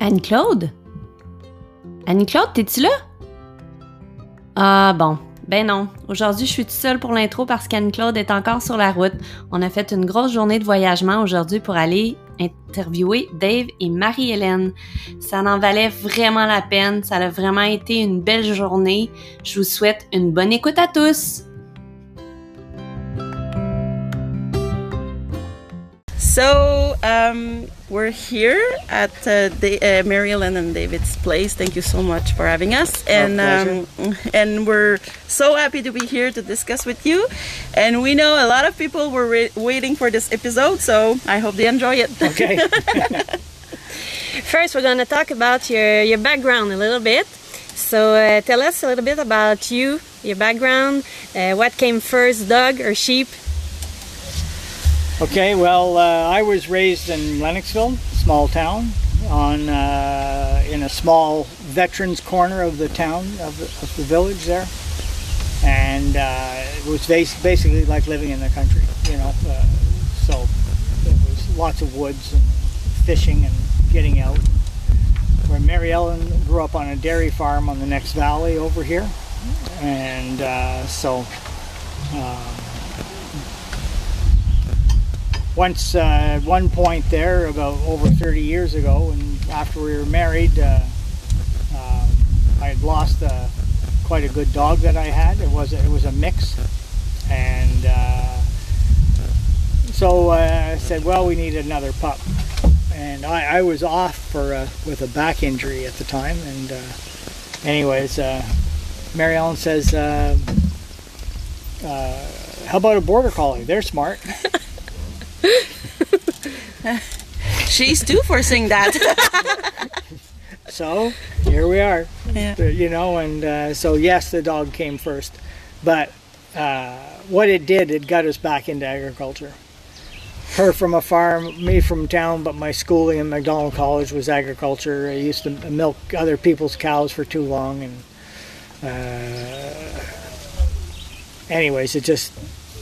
Anne-Claude? Anne-Claude, t'es-tu là? Ah bon, ben non. Aujourd'hui, je suis toute seule pour l'intro parce qu'Anne-Claude est encore sur la route. On a fait une grosse journée de voyagement aujourd'hui pour aller interviewer Dave et Marie-Hélène. Ça en valait vraiment la peine. Ça a vraiment été une belle journée. Je vous souhaite une bonne écoute à tous. So um, we're here at uh, the, uh, Mary Ellen and David's place. Thank you so much for having us, and um, and we're so happy to be here to discuss with you. And we know a lot of people were re- waiting for this episode, so I hope they enjoy it. Okay. First, we're going to talk about your, your background a little bit. So, uh, tell us a little bit about you, your background, uh, what came first, dog or sheep? Okay. Well, uh, I was raised in Lennoxville, small town, on uh, in a small veterans corner of the town of the, of the village there, and uh, it was bas- basically like living in the country. You know, uh, so it was lots of woods and fishing and getting out. Where Mary Ellen grew up on a dairy farm on the next valley over here, and uh, so. Once uh, at one point there about over 30 years ago and after we were married uh, uh, I had lost uh, quite a good dog that I had. It was it was a mix. And uh, so uh, I said well we need another pup. And I, I was off for with a back injury at the time. And anyways Mary Ellen says how about a border collie? They're smart She's too for saying that. So here we are, Yeah. You know, and uh, so yes, the dog came first, but uh, what it did, it got us back into agriculture. Her from a farm, me from town, but my schooling in Macdonald College was agriculture. I used to milk other people's cows for too long, and uh, anyways, it just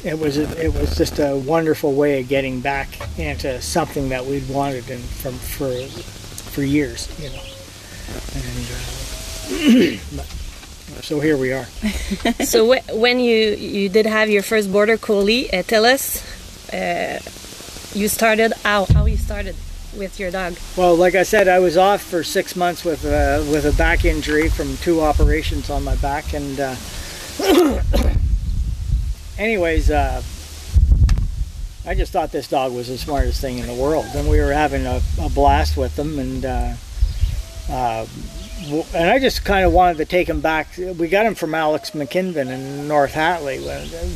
it was it was just a wonderful way of getting back into something that we'd wanted and from for for years, you know. And uh, but, so here we are. so, wh- when you, you did have your first border collie, uh, tell us uh, you started how, how you started with your dog. Well, like I said, I was off for six months with a, with a back injury from two operations on my back, and uh, anyways, uh, I just thought this dog was the smartest thing in the world, and we were having a, a blast with him, and uh, uh, and I just kind of wanted to take him back. We got him from Alex McKinven in North Hatley.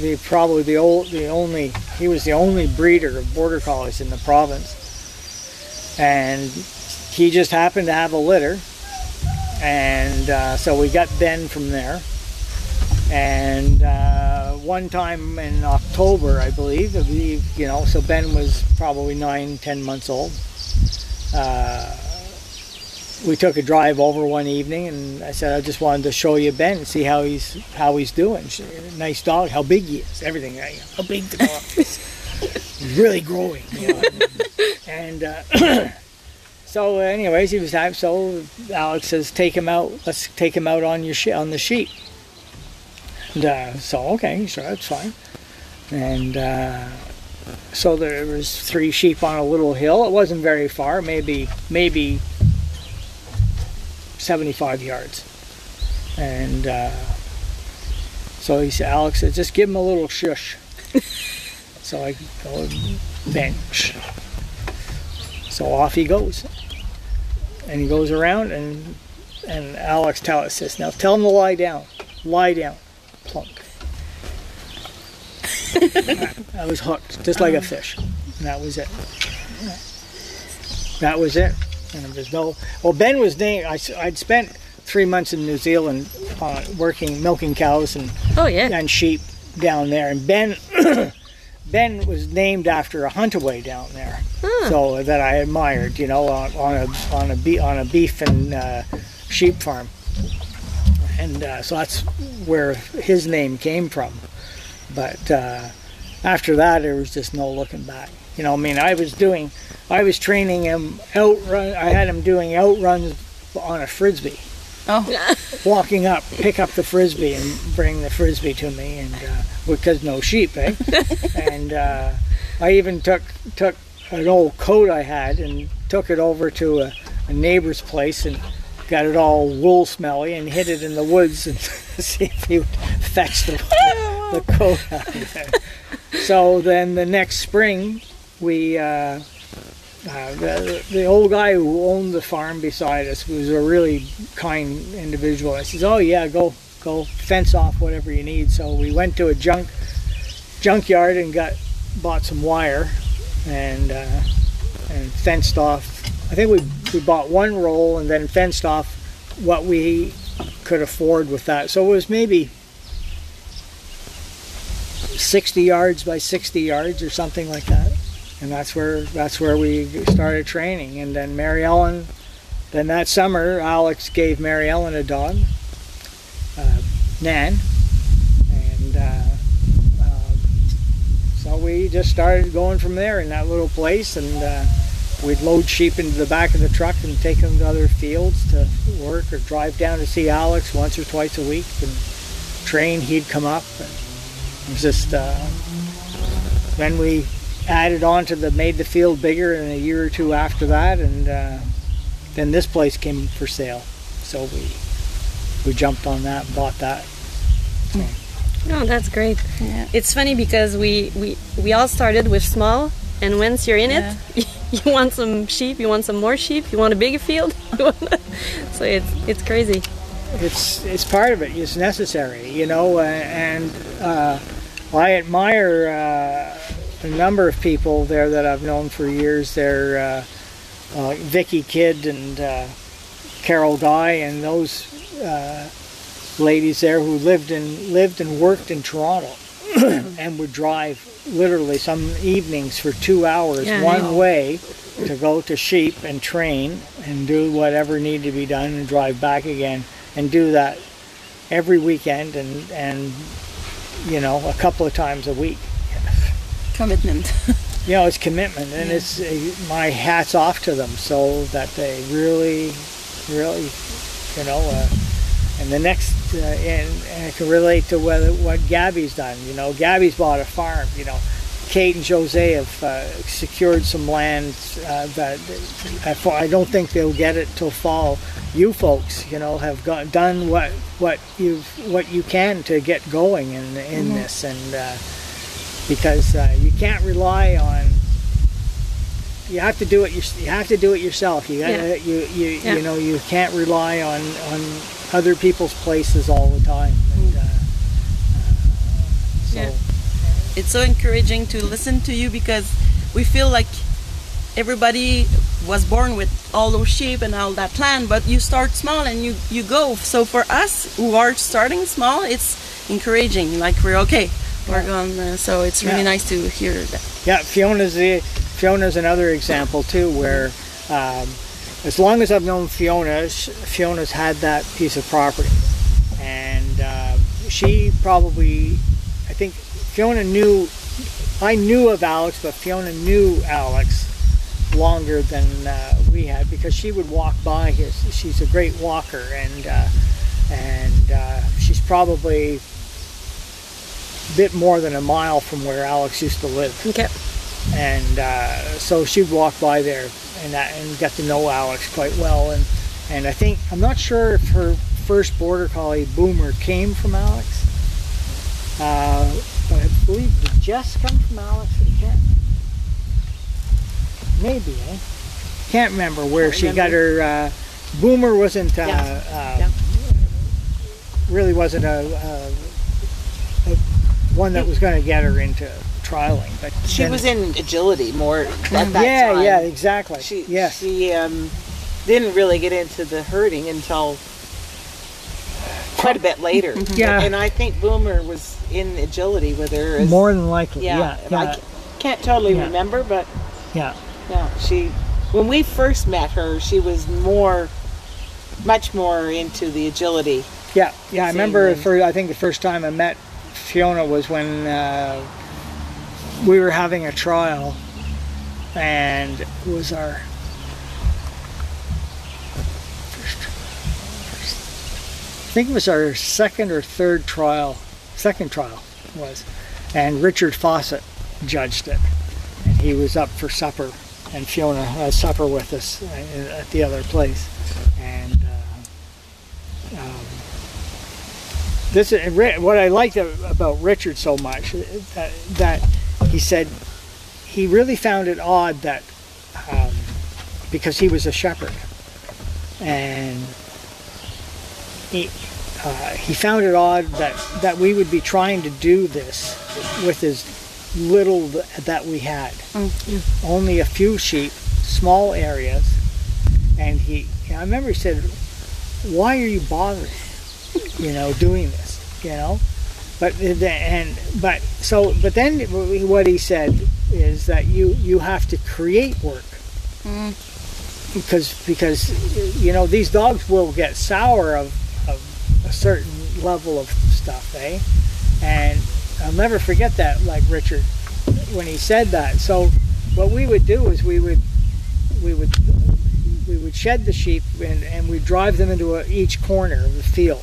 The probably the old, the only he was the only breeder of border collies in the province, and he just happened to have a litter, and uh, so we got Ben from there. And uh, one time in October, I believe, I believe, you know, so Ben was probably nine, ten months old. Uh, we took a drive over one evening, and I said I just wanted to show you Ben and see how he's how he's doing. She- Nice dog, how big he is, everything. How big the dog is. He's really growing. You know. and uh, so, anyways, he was happy. So Alex says, "Take him out. Let's take him out on your she- on the sheep." And uh, so, okay, sure, that's fine. And uh, so there was three sheep on a little hill. It wasn't very far, maybe maybe 75 yards. And uh, so he said, Alex said, just give him a little shush. so I go bench. So off he goes. And he goes around and and Alex tells says, now tell him to lie down. Lie down. Plunk. I was hooked, just like a fish. And that was it. That was it. And there was no. Well, Ben was named. I, would spent three months in New Zealand uh, working, milking cows and, Oh, yeah. and sheep down there. And Ben, Ben was named after a huntaway down there. So that I admired, you know, on, on a on a be, on a beef and uh, sheep farm. And uh, so that's where his name came from. But uh, after that, there was just no looking back. You know, I mean, I was doing, I was training him outrun. I had him doing outruns on a frisbee, Oh, walking up, pick up the frisbee, and bring the frisbee to me, and uh, because no sheep, eh? and uh, I even took took an old coat I had and took it over to a, a neighbor's place and got it all wool smelly and hid it in the woods and see if he would fetch the, the coat out of there. So then the next spring, we uh, uh, the, the old guy who owned the farm beside us was a really kind individual. I says, "Oh yeah, go go fence off whatever you need." So we went to a junk junkyard and got bought some wire and uh, and fenced off. I think we we bought one roll and then fenced off what we could afford with that. So it was maybe 60 yards by 60 yards or something like that and that's where that's where we started training. And then Mary Ellen, then that summer, Alex gave Mary Ellen a dog, uh, Nan, and uh, uh, so we just started going from there in that little place, and uh, we'd load sheep into the back of the truck and take them to other fields to work or drive down to see Alex once or twice a week and train. He'd come up. And it was just uh, then we added on to the made the field bigger in a year or two after that and uh, then this place came for sale so we we jumped on that and bought that Oh, that's great. Yeah. It's funny because we, we, we all started with small, and once you're in Yeah. it, you want some sheep, you want some more sheep, you want a bigger field. so it's it's crazy. it's it's part of it it's necessary you know uh, and uh, I admire uh, a number of people there that I've known for years they're uh, uh, Vicky Kidd and uh, Carol Guy and those ladies there who lived and lived and worked in Toronto and would drive literally some evenings for two hours Yeah, one yeah. way to go to sheep and train and do whatever needed to be done and drive back again and do that every weekend and and you know a couple of times a week commitment. you know it's commitment and it's uh, my hats off to them so that they really really you know uh, and the next uh, and, and I can relate to what, what Gabby's done you know Gabby's bought a farm you know. Kate and Jose have uh, secured some land uh, that I, I don't think they'll get it till fall. You folks you know have got, done what what you what you can to get going in in this. And uh, because uh, you can't rely on you have to do it your, you have to do it yourself. You gotta, Yeah. you you, Yeah. you know you can't rely on on other people's places all the time and, uh, uh, so. Yeah. it's so encouraging to listen to you because we feel like everybody was born with all those sheep and all that land but you start small and you you go. So for us who are starting small it's encouraging like we're okay we're going uh, so it's really Yeah. nice to hear that. Yeah, Fiona's the, Fiona's another example too, where um, as long as I've known Fiona, Fiona's had that piece of property, and uh, she probably, I think Fiona knew, I knew of Alex, but Fiona knew Alex longer than uh, we had because she would walk by his. She's a great walker, and uh, and uh, she's probably a bit more than a mile from where Alex used to live Okay. and uh, so she'd walk by there and that, and got to know Alex quite well and and I think I'm not sure if her first border collie Boomer came from Alex uh, but I believe did Jess come from Alex I can't maybe eh? can't remember where Can't she got her uh, Boomer wasn't uh, Yeah. uh, Yeah. really wasn't a, a, a one that was going to get her into trialing but She was in agility more at that yeah, time. yeah, exactly. She yes. she um, didn't really get into the herding until quite a bit later. Yeah. and I think Boomer was in agility with her. As, More than likely. yeah, Yeah. Yeah. I can't totally Yeah. remember, but yeah. yeah, she when we first met her, she was more, much more into the agility. Yeah. Yeah. I remember for I think the first time I met Fiona was when uh, we were having a trial and it was our I think it was our second or third trial, second trial was, and Richard Fawcett judged it, and he was up for supper, and Fiona had supper with us uh, at the other place, and uh, um, this is what I liked about Richard so much uh, that, that he said he really found it odd that um, because he was a shepherd and he, uh, he found it odd that, that we would be trying to do this with as little th- that we had. Only a few sheep, small areas, and he. I remember he said, "Why are you bothering? You know, doing this? You know." But and but so but then what he said is that you you have to create work because because you know these dogs will get sour of, of a certain level of stuff, eh? And I'll never forget that, like Richard, when he said that. So what we would do is we would we would we would shed the sheep and, and we'd drive them into a, each corner of the field.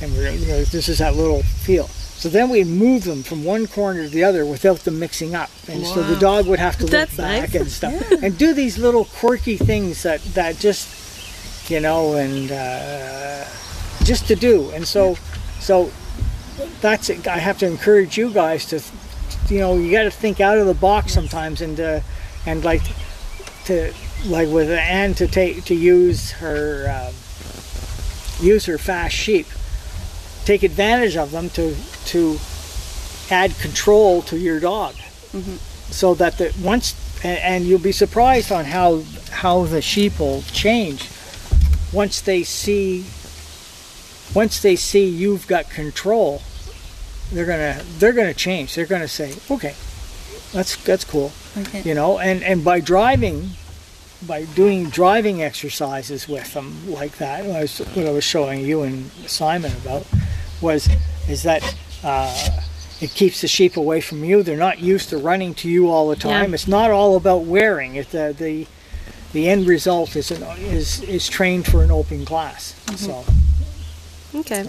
And we're, you know, this is that little feel. So then we'd move them from one corner to the other without them mixing up. And so the dog would have to look That's back nice. and stuff. And do these little quirky things that, that just, you know, and uh, just to do. And so, so that's it. I have to encourage you guys to, you know, you got to think out of the box sometimes and, uh, and like to, like with Anne to take, to use her, um, use her fast sheep take advantage of them to to add control to your dog. Mm-hmm. So that the once and, and you'll be surprised on how how the sheep will change once they see once they see you've got control they're gonna they're gonna change. They're gonna say okay that's that's cool Okay. you know? And and by driving by doing driving exercises with them like that what I was, what I was showing you and Simon about was is that uh, it keeps the sheep away from you they're not used to running to you all the time Yeah. it's not all about wearing it the the, the end result is an, is is trained for an open class so Okay.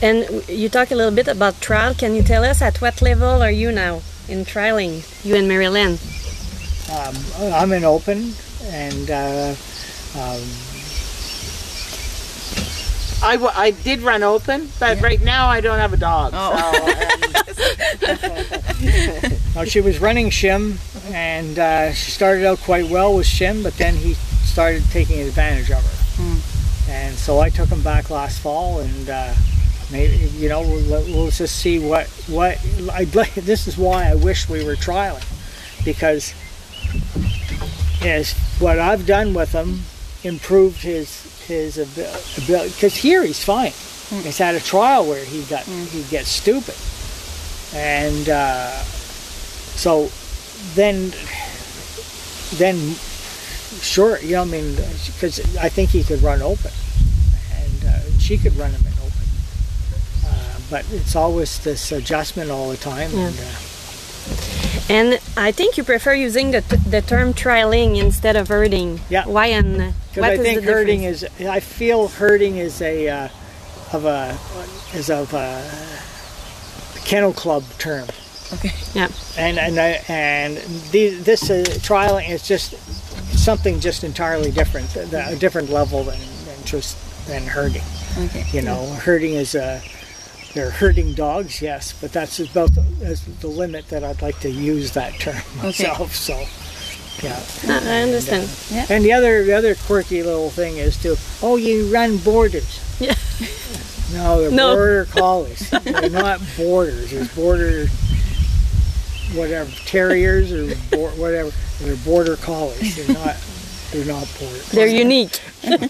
And you talk a little bit about trial. Can you tell us at what level are you now in trialing? You and Marilyn. um, I'm in open and uh, um, I, w- I did run open, but right now I don't have a dog. Oh. So, um, Now she was running Shim, and uh, she started out quite well with Shim, but then he started taking advantage of her. And so I took him back last fall, and uh, maybe you know we'll, we'll just see what what like. This is why I wish we were trialing, because is what I've done with him improved his his ability. Because here he's fine. He's had a trial where he got he gets stupid, and. Uh, so then then sure you know i mean because i think he could run open and uh, she could run him in open uh, but it's always this adjustment all the time and, uh, And I think you prefer using the, t- the term trialing instead of herding. Yeah. Why and because what i is think the herding difference? is i feel herding is a uh, of a is of a kennel club term Okay. Yeah. and and I, and the, this uh, trialing is just something just entirely different, th- a different level than, than just than herding. Okay. You know, herding is a they're herding dogs, yes, but that's about the, that's the limit that I'd like to use that term myself. So, yeah. Ah, I understand. And the other the other quirky little thing is to oh you run borders. Yeah. No, they're No. border collies. they're not borders. There's border whatever terriers or bor- whatever. They're border collies. They're not. They're not border. They're unique.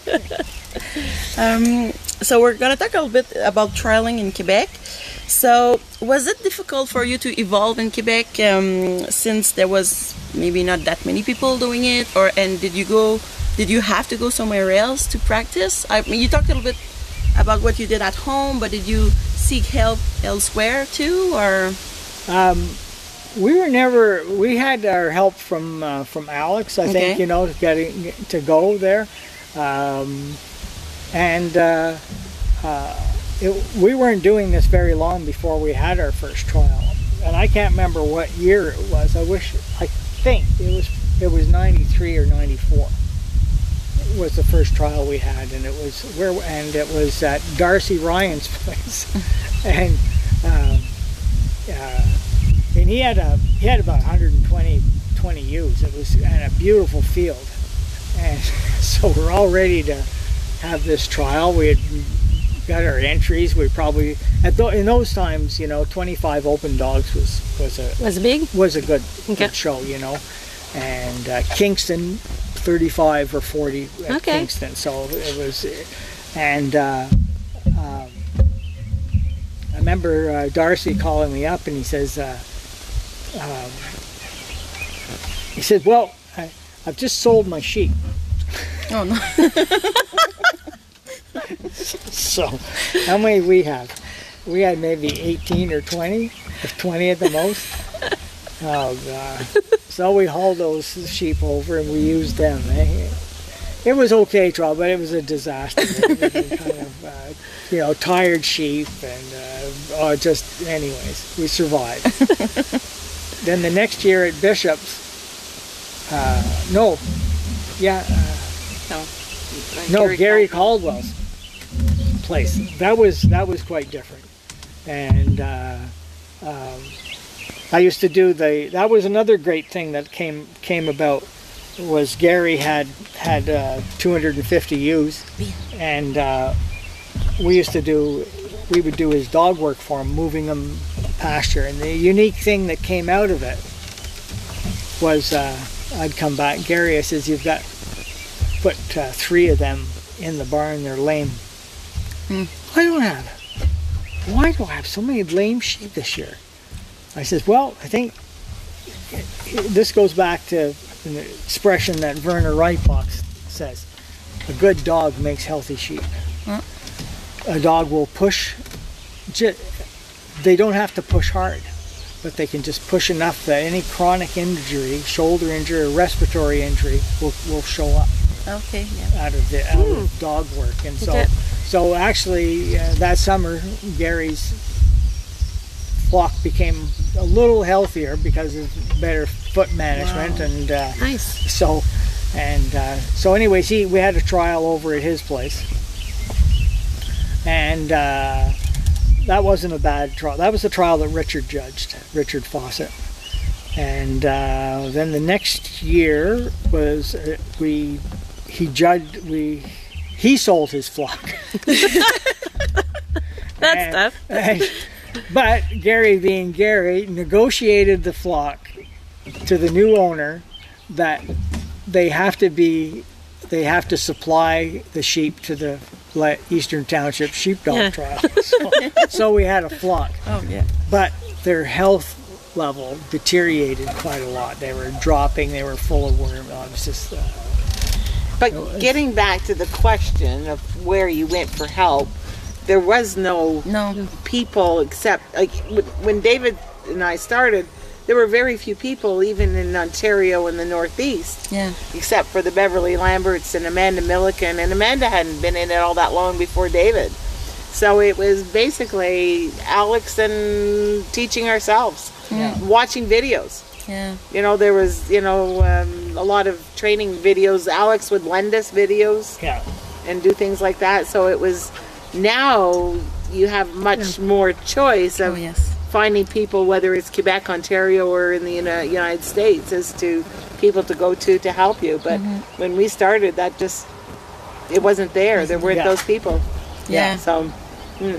Um, so we're gonna talk a little bit about trialing in Quebec. So was it difficult for you to evolve in Quebec um, since there was maybe not that many people doing it, or and did you go? Did you have to go somewhere else to practice? I mean, you talked a little bit about what you did at home, but did you seek help elsewhere too, or Um, we were never. We had our help from uh, from Alex. I Okay. think you know getting to go there, um, and uh, uh, it, we weren't doing this very long before we had our first trial. And I can't remember what year it was. I wish. I think it was it was ninety three or ninety four. it Was the first trial we had, and it was where and it was at Darcy Ryan's place, and. Um, uh, and he had a he had about 120 20 ewes. It was in a beautiful field, and so we're all ready to have this trial. We had got our entries. We probably at tho- in those times, you know, 25 open dogs was was a Was big? was a good, Okay. good show, you know, and uh, Kingston 35 or 40 at Okay. Kingston. So it was, and uh, um, I remember uh, Darcy calling me up and he says, uh, um, he said, well, I, I've just sold my sheep. Oh no. So how many we have? We had maybe 18 or 20, if 20 at the most. Oh god. So we hauled those sheep over and we used them. eh? It was okay trouble, but it was a disaster. Kind of, uh, you know, tired sheep and uh, oh, just anyways, we survived. then the next year at Bishop's, uh, no, yeah, uh, no, Gary, Caldwell's place. That was that was quite different, and uh, um, I used to do the. That was another great thing that came came about. Was Gary had had uh, 250 ewes, and uh, we used to do. We would do his dog work for him, moving them pasture. And the unique thing that came out of it was uh, I'd come back, Gary. I says, "You've got put uh, three of them in the barn. They're lame. I don't have. Why do I have so many lame sheep this year? I says, well, I think this goes back to an expression that Werner Reitbach says: a good dog makes healthy sheep. A dog will push. They don't have to push hard, but they can just push enough that any chronic injury, shoulder injury, or respiratory injury, will, will show up Okay. Yeah. out of the out of dog work, and so so actually uh, that summer Gary's flock became a little healthier because of better foot management, and uh, Nice. so and uh, so anyways he we had a trial over at his place, and uh, that wasn't a bad trial. That was the trial that Richard judged, Richard Fawcett. And uh, then the next year was uh, we he judged we he sold his flock. That's tough. and- but Gary, being Gary, negotiated the flock to the new owner that they have to be, they have to supply the sheep to the Eastern Township Sheepdog Yeah. Trial. So, so we had a flock, Oh yeah. but their health level deteriorated quite a lot. They were dropping. They were full of worm. Oh, It was just. Uh, But getting back to the question of where you went for help, there was no No. people except like when- when David and I started, there were very few people even in Ontario in the Northeast, Yeah. except for the Beverly Lamberts and Amanda Milliken, and Amanda hadn't been in it all that long before David. So it was basically Alex and teaching ourselves, watching videos. Yeah. You know, there was you know um, a lot of training videos. Alex would lend us videos yeah. and do things like that. So it was now you have much hmm. more choice Oh of yes. finding people, whether it's Quebec, Ontario, or in the uh, United States, as to people to go to to help you. But mm-hmm. when we started, that just it wasn't there. There weren't Yeah. those people. Yeah. So hmm.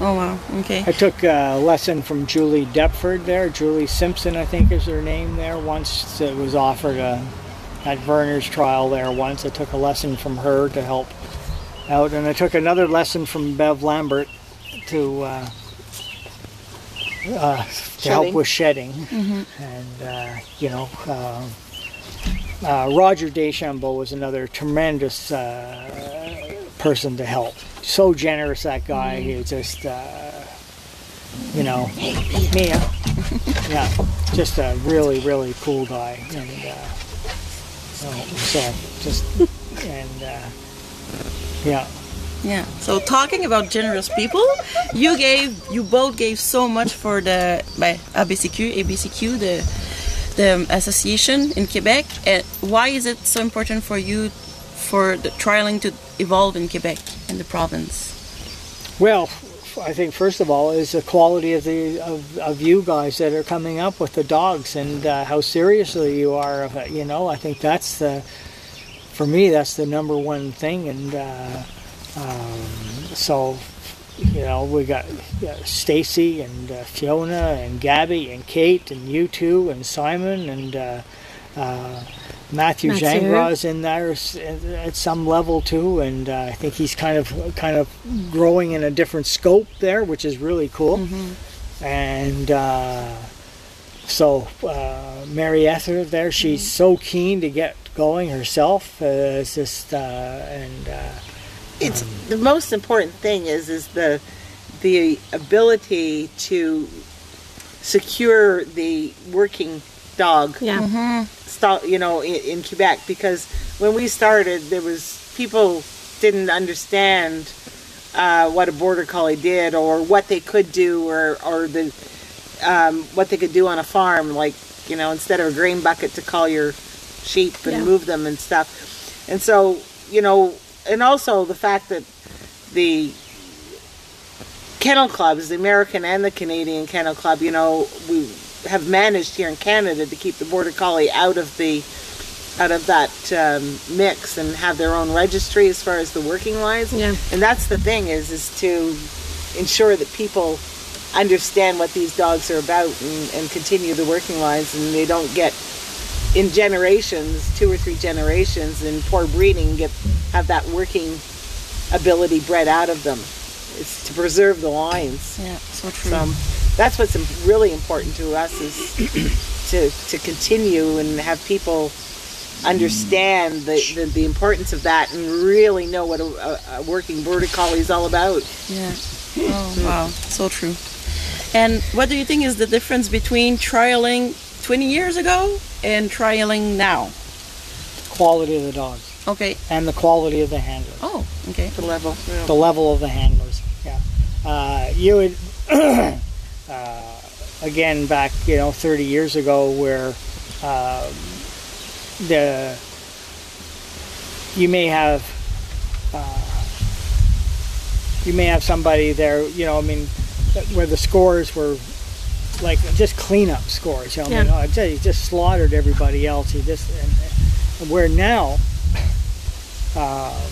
Oh wow. Okay. I took a lesson from Julie Deptford there. Julie Simpson, I think, is her name there. Once it was offered a, at Werner's trial there. Once I took a lesson from her to help out, and I took another lesson from Bev Lambert to uh, uh, to help with shedding. And uh, you know, uh, uh, Roger Deschambault was another tremendous uh, person to help. So generous that guy. He was just. Uh, you know, Mia. yeah, just a really, really cool guy. And uh, so, so just, and uh, yeah. Yeah. So talking about generous people, you gave, you both gave so much for the by ABCQ, ABCQ, the the association in Quebec. And why is it so important for you for the trialing to evolve in Quebec in the province? Well, I think first of all is the quality of the of, of you guys that are coming up with the dogs and uh, how seriously you are. You know, I think that's the for me that's the number one thing. And uh, um, so, you know, we got uh, Stacy and uh, Fiona and Gabby and Kate and you two and Simon and. Matthew, Matthew. Jangra's in there at some level too, and uh, I think he's kind of kind of growing in a different scope there, which is really cool. And uh, so uh, Mary Ether there, she's so keen to get going herself. Uh, it's just uh, and uh, it's the most important thing is is the the ability to secure the working dog Yeah. Sto- you know in, in Quebec because when we started there was people didn't understand uh, what a border collie did or what they could do or or the um, what they could do on a farm like you know instead of a grain bucket to call your sheep and Yeah. move them and stuff and so you know and also the fact that the kennel clubs the American and the Canadian Kennel Club you know we have managed here in Canada to keep the border collie out of the out of that um, mix and have their own registry as far as the working lines. Yeah. And that's the thing is is to ensure that people understand what these dogs are about and, and continue the working lines and they don't get in generations, two or three generations in poor breeding get have that working ability bred out of them. It's to preserve the lines. Yeah, so true. So that's what's really important to us is to to continue and have people understand the, the, the importance of that and really know what a, a, a working border collie is all about. Yeah. Oh, wow. So true. And what do you think is the difference between trialing 20 years ago and trialing now? quality of the dogs Okay. and the quality of the handlers. Oh, okay. The level. yeah. the level of the handlers. Yeah, uh, you would uh, again back you know 30 years ago where um, the you may have uh, you may have somebody there you know I mean where the scores were like just cleanup scores. You know, I mean, oh, just, he just slaughtered everybody else. He just and, and where now. Uh,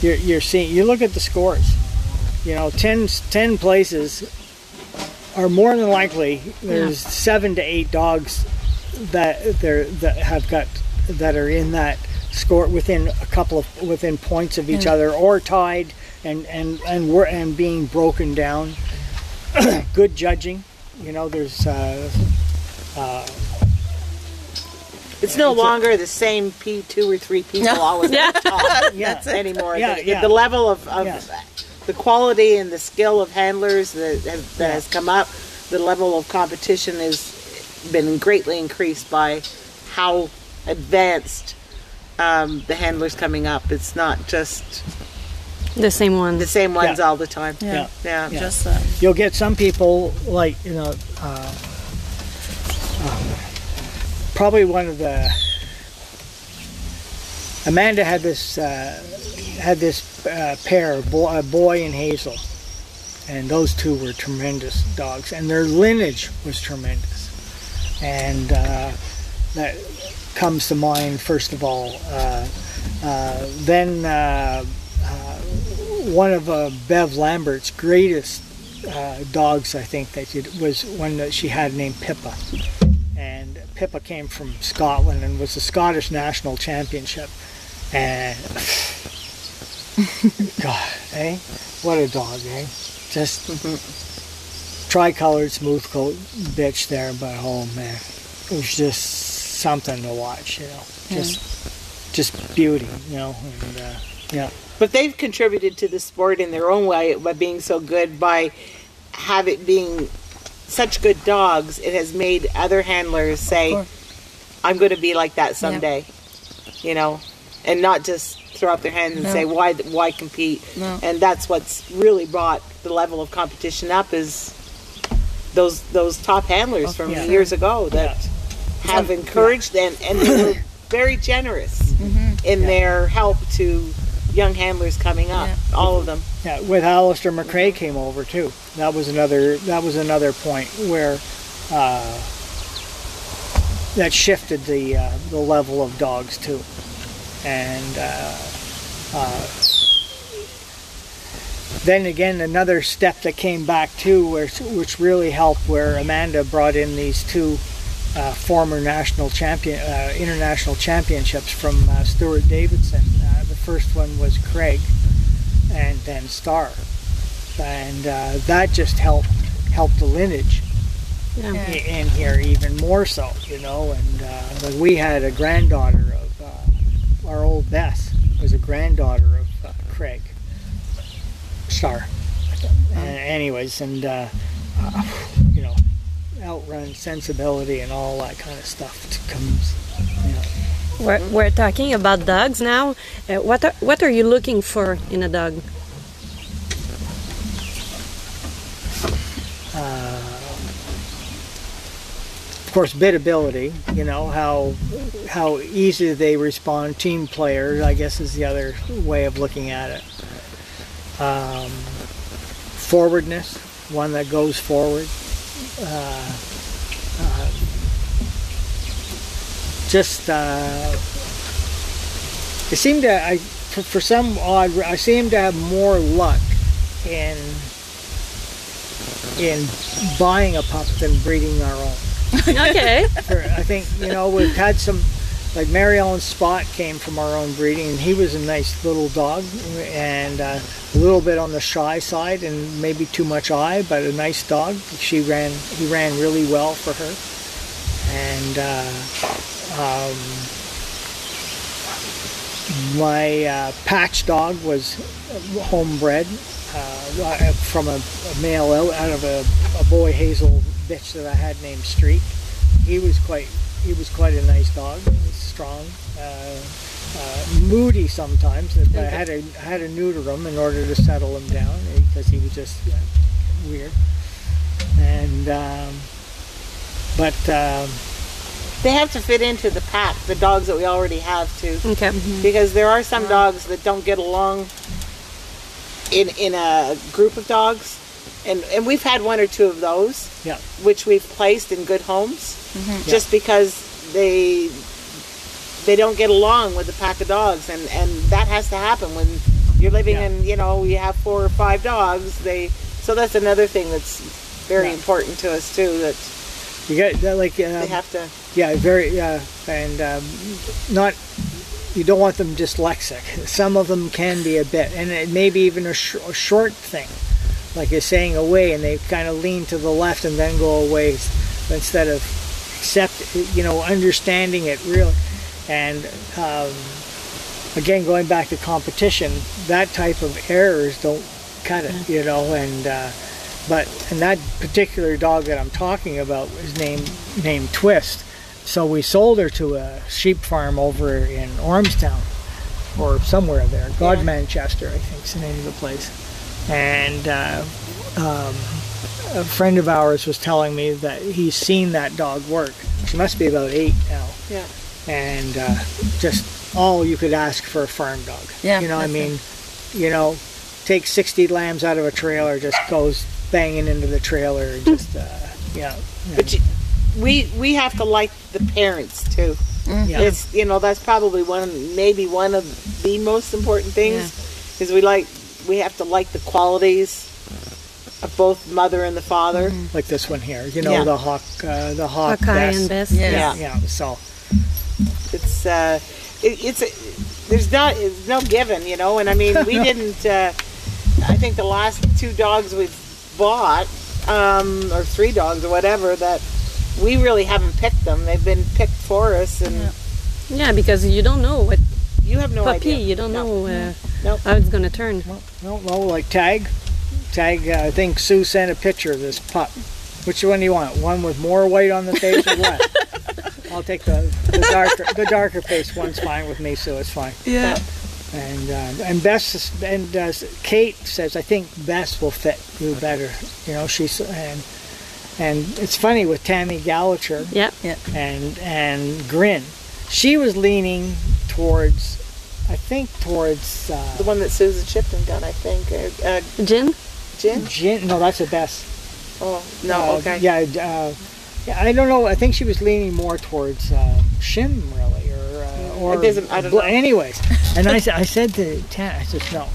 you're, you're seeing you look at the scores you know 10, 10 places are more than likely there's seven to eight dogs that there that have got that are in that score within a couple of within points of each other or tied and and and we're and being broken down good judging you know there's uh, It's no longer the same P two or three people always at the top yeah anymore. Yeah, the, yeah. the level of, of Yeah. The quality and the skill of handlers that, have, that has come up, the level of competition has been greatly increased by how advanced um, the handlers coming up. It's not just The same one. the same ones Yeah. all the time. Yeah. Yeah. Yeah. Just uh, you'll get some people like you know uh, um, probably one of the Amanda had this uh, had this uh, pair boy, a boy and Hazel and those two were tremendous dogs and their lineage was tremendous and uh, that comes to mind first of all uh, uh, then uh, one of Bev Lambert's greatest dogs, I think, that was one that she had named Pippa. And Pippa came from Scotland and was the Scottish national championship. And God, eh? What a dog, eh? Just tricolored, smooth coat bitch there, but oh man, it was just something to watch, you know. Just, just beauty, you know. And uh, yeah. But they've contributed to the sport in their own way by being so good by have it being such good dogs, it has made other handlers say, "I'm going to be like that someday," you know, and not just throw up their hands and No. say, "Why? Why compete?" No. And that's what's really brought the level of competition up is those those top handlers from Yeah. years ago that have encouraged and and they were very generous in their help to young handlers coming up. Yeah. All of them. Yeah, with Alistair McRae came over too. That was another. That was another point where uh, that shifted the uh, the level of dogs too, and uh, uh, then again another step that came back too, where, which really helped, where Amanda brought in these two. Uh, former national champion, uh, international championships from uh, Stuart Davidson. Uh, the first one was Craig, and then Star, and uh, that just helped helped the lineage Yeah. i- in here even more so, you know. And uh, we had a granddaughter of our old Bess was a granddaughter of uh, Craig Star. Uh, anyways, and uh, uh, you know, outrun sensibility and all that kind of stuff comes. You know. We're, we're talking about dogs now. Uh, what are, what are you looking for in a dog? Of course biddability you know how how easy they respond. Team players i guess is the other way of looking at it. Um, forwardness one that goes forward. Uh, uh, just uh, I seem to I for, for some odd I seem to have more luck in in buying a pup than breeding our own Okay. I think you know we've had some like Mary Ellen Spot came from our own breeding, and he was a nice little dog, and uh, a little bit on the shy side, and maybe too much eye, but a nice dog. She ran, he ran really well for her, and uh, um, my uh, patch dog was homebred uh, from a, a male out, of a, a boy hazel bitch that I had named Streak. He was quite he was quite a nice dog. He was strong, uh, uh, moody sometimes, but I had to I had to neuter him in order to settle him down because he was just uh, weird. And um, but um, They have to fit into the pack, the dogs that we already have too. Okay. because there are some dogs that don't get along in in a group of dogs and and we've had one or two of those yeah, which we've placed in good homes just because they they don't get along with the pack of dogs and and that has to happen when you're living Yeah. in you know we have four or five dogs they so that's another thing that's very Yeah. important to us too that you get that like they um, have to Yeah, very. Yeah, and um, not. You don't want them dyslexic. Some of them can be a bit, and it may be even a, sh- a short thing, like you're saying away, and they kind of lean to the left and then go away instead of accept, you know, understanding it really. And um, again, going back to competition, that type of errors don't cut it, you know, and. Uh, but and that particular dog that I'm talking about was named named Twist. So we sold her to a sheep farm over in Ormstown or somewhere there. God Manchester, I think, is the name of the place. And uh, um, a friend of ours was telling me that he's seen that dog work. She must be about eight now. yeah And uh, just all you could ask for a farm dog. Yeah, You know, I that's mean, you know, take 60 lambs out of a trailer, just goes banging into the trailer and just, uh, yeah. but you, we we have to like the parents too yeah. It's you know that's probably one maybe one of the most important things is we like we have to like the qualities of both mother and the father. like this one here, you know, Yeah. the hawk, uh, the hawk. Hawkeye vest. and Bess. Yeah. Yeah. Yeah, so, It's uh, it, it's there's not it's no given, you know. And I mean, we didn't. Uh, I think the last two dogs we've bought, um, or three dogs or whatever, that we really haven't picked them. They've been picked for us, and Yeah, because you don't know what you have no puppy. idea. You don't No. know uh, Nope. how it's gonna turn. no, no, like tag. tag. Uh, I think Sue sent a picture of this pup. Which one do you want? One with more white on the face or what? I'll take the, the darker the darker face one's fine with me, so it's fine. Yeah. And uh, and Bess and uh, Kate says I think Bess will fit you better. You know she's and and it's funny with Tammy Gallagher Yep. and and Grin. She was leaning towards, I think towards The uh, one that Susan Shipton got, I think. Uh, uh, Gin? Gin. No, that's the best. Oh, no, Uh, okay. Yeah, uh, yeah. I don't know. I think she was leaning more towards uh, Shim, really, or uh, or. It doesn't- I don't know. Anyways, and I said, I said to Tan, I said, no,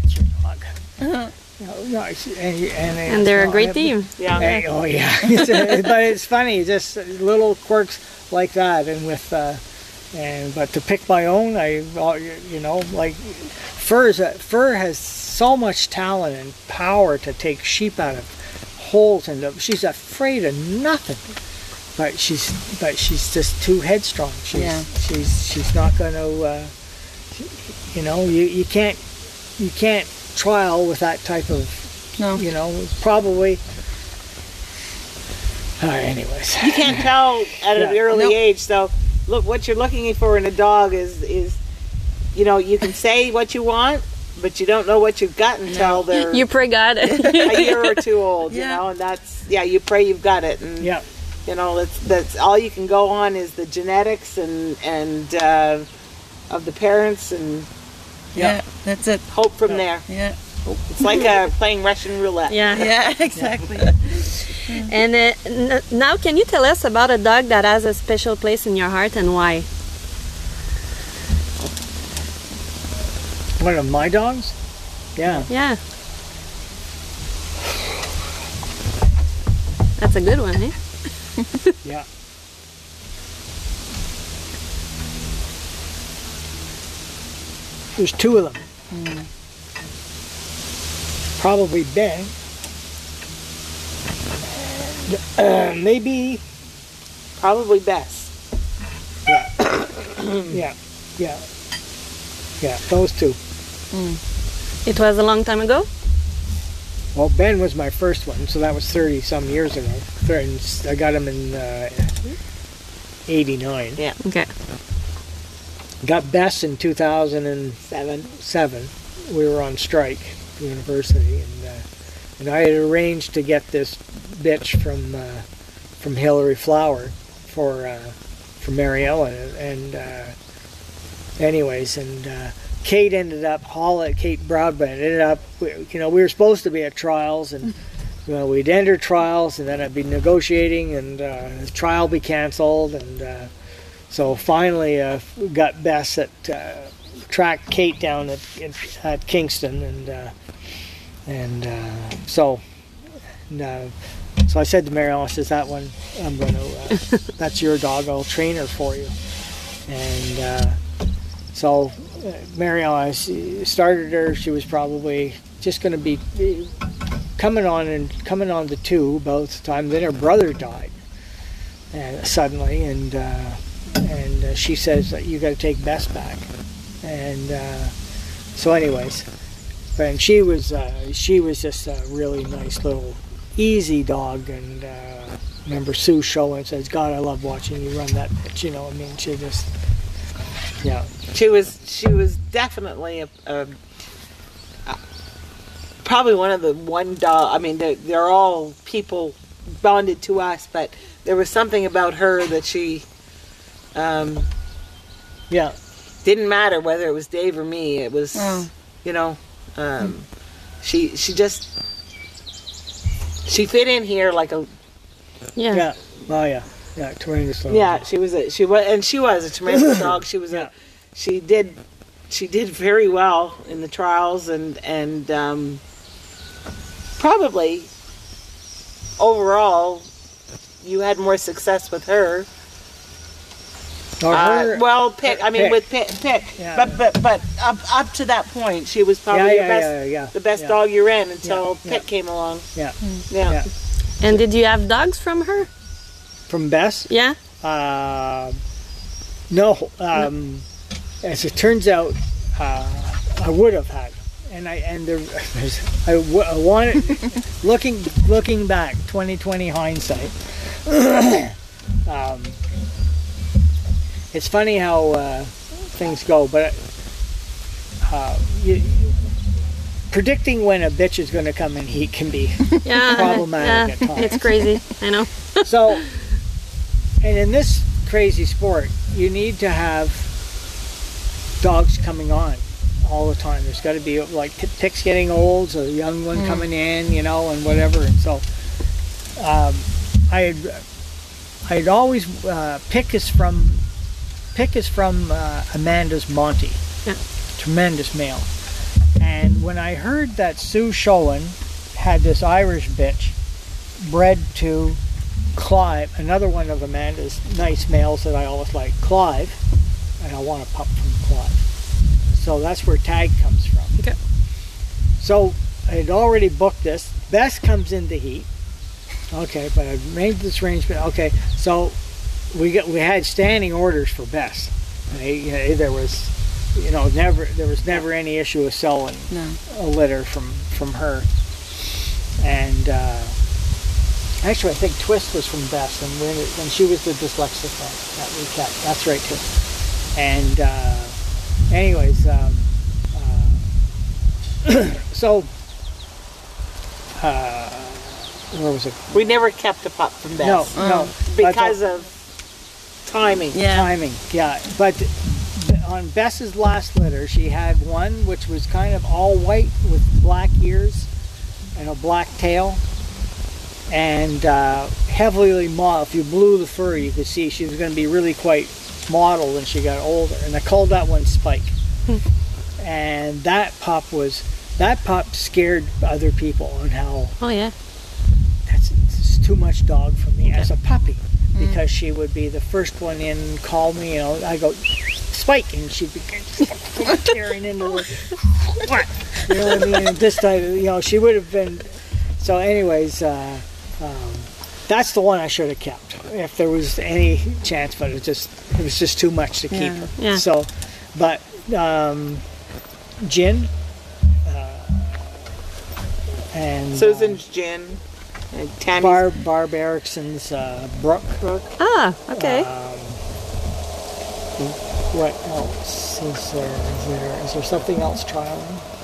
that's your dog. Uh-huh. No, no, I said- and, and, And they're a great I- team. Yeah. Hey, oh yeah, but it's funny, just little quirks like that, and with uh, and but to pick my own, I uh, you know like Fur's a, Fur has so much talent and power to take sheep out of holes, and she's afraid of nothing. But she's but she's just too headstrong. She's Yeah. she's she's not going to. Uh, you know, you, you can't you can't trial with that type of No. you know, probably. Uh, anyways, You can't tell at an early Nope. age. So, look, what you're looking for in a dog is, is, you know, you can say what you want, but you don't know what you've got until they're You pray God. a year or two old. You Yeah. know, and that's yeah. You pray you've got it, and yeah, you know that's that's all you can go on is the genetics and and uh, of the parents and Yeah. That's it. hope from there. Yeah. It's like uh, playing Russian roulette. yeah. Yeah. Exactly. And uh, n- now, can you tell us about a dog that has a special place in your heart and why? one of my dogs. Yeah, Yeah. That's a good one, eh? yeah. There's two of them. Probably Ben. And, uh, maybe, Probably Bess. yeah, yeah, yeah. Yeah. Those two. It was a long time ago. Well, Ben was my first one, so that was 30 some years ago. I got him in uh, 89. Yeah. Okay. Got Bess in 2007. Seven. We were on strike at the university, and uh, and I had arranged to get this bitch from uh, from Hillary Flower for uh, for Mary Ellen, and uh, anyways, and uh, Kate ended up Hall Kate Broadbent ended up. You know, we were supposed to be at trials, and you know, we'd enter trials, and then I'd be negotiating, and uh, the trial be canceled, and uh, so finally uh, got Bess at uh, tracked Kate down at at Kingston, and uh, and uh, so uh, so I said to Mary Ellen, I says that one I'm going to uh, that's your dog. I'll train her for you, and uh, so uh, Mary Ellen I s- started her. She was probably just going to be uh, coming on and coming on to two both the time. Then her brother died, and suddenly, and uh, and uh, she says that you got to take Bess back, and uh, so anyways, and she was uh, she was just a really nice little easy dog, and uh, remember Sue showing says, God, I love watching you run that bitch. You know, what I mean, she just yeah. She was she was definitely a, a probably one of the one dog. I mean, they're, they're all people bonded to us, but there was something about her that she um, Yeah, didn't matter whether it was Dave or me. It was Oh. you know um, she she just she fit in here like a Yeah. yeah, oh yeah, yeah, tremendous. little yeah she was a she was and she was a tremendous dog. She was Yeah. a she did she did very well in the trials and and um, probably overall you had more success with her. Or Uh, well, pick. I mean, Pick. with pick, pick. Yeah. But but but up up to that point, she was probably yeah, your yeah, best, yeah, yeah, the best yeah. dog you ran until Yeah, Pick yeah. came along. Yeah, Yeah. Yeah. And did you have dogs from her? from Bess. Yeah. Uh, no, um, as it turns out, uh, I would have had, and I and there, there's I, w- I wanted looking looking back, 2020 hindsight. um, it's funny how uh, things go, but uh, you, predicting when a bitch is going to come in heat can be Yeah, problematic yeah, at times. it's crazy. I know. so, and in this crazy sport, you need to have dogs coming on all the time. There's got to be like t- ticks getting old, so a young one coming in, you know, and whatever. And so, um, I had I had always uh, pick is from pick is from uh, Amanda's Monty, Yeah. tremendous male. And when I heard that Sue Showen had this Irish bitch bred to Clive, another one of Amanda's nice males that I always like, Clive, and I want a pup from Clive. So that's where tag comes from. Okay. So I had already booked this. Bess comes into heat. Okay, but I've made this arrangement. Okay, so we got we had standing orders for Bess. And he- you know, there was, you know, never there was never any issue of selling No. a litter from from her. And uh, actually, I think Twist was from Bess, and when, it, when she was the dyslexic one that we kept. That's right too. And uh, anyways, um, uh, so uh, where was it? We never kept a pup from No, Bess no, because of timing. Yeah. timing. Yeah, but on Bess's last litter, she had one which was kind of all white with black ears and a black tail, and uh, heavily mottled. If you blew the fur, you could see she was going to be really quite mottled when she got older. And I called that one Spike. and that pup was that pup scared other people on how Oh yeah. that's it's too much dog for me as a puppy because she would be the first one in call me you know I go spike and she'd be tearing into the what you know what I mean and this time you know she would have been so anyways uh, um, that's the one I should have kept if there was any chance but it was just it was just too much to keep Yeah. her Yeah. so but um, Jin uh, and uh, Susan's gin, Tammy's Barb Barb Erickson's uh, Brooke. Ah, okay. What else is there? Is there is there something else trialing?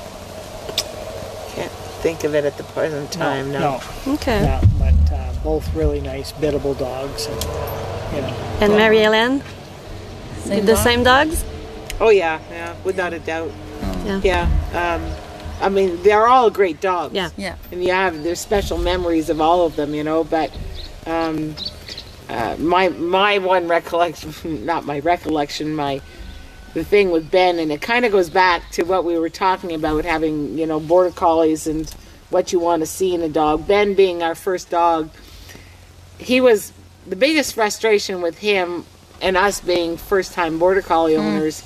can't think of it at the present time. No. no, okay. no, but uh, both really nice biddable dogs, and you know. And Mary Ellen, the dog? same dogs? Oh yeah, yeah, without a doubt. Yeah. Yeah. Um, I mean, they're all great dogs. Yeah. Yeah. and you have there's special memories of all of them, you know. But um, uh, my my one recollection, not my recollection, my the thing with Ben, and it kind of goes back to what we were talking about having you know border collies and what you want to see in a dog. Ben being our first dog, he was the biggest frustration with him and us being first time border collie owners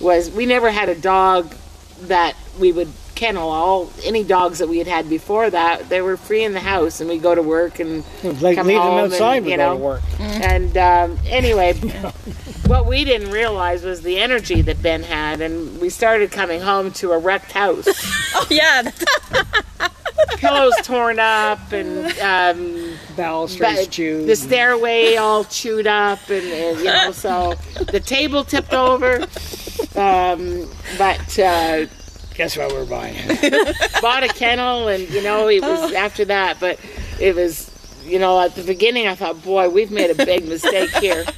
was we never had a dog that we would kennel all any dogs that we had had before that they were free in the house and we go to work and Like come leave them home and, outside, we you go know, work. and um, anyway what we didn't realize was the energy that ben had and we started coming home to a wrecked house Oh yeah. pillows torn up and um, Balustrades but chewed. the stairway all chewed up and, and, you know so the table tipped over um, but uh, Guess what we're buying? bought a kennel and you know it was oh. after that but it was you know at the beginning i thought boy we've made a big mistake here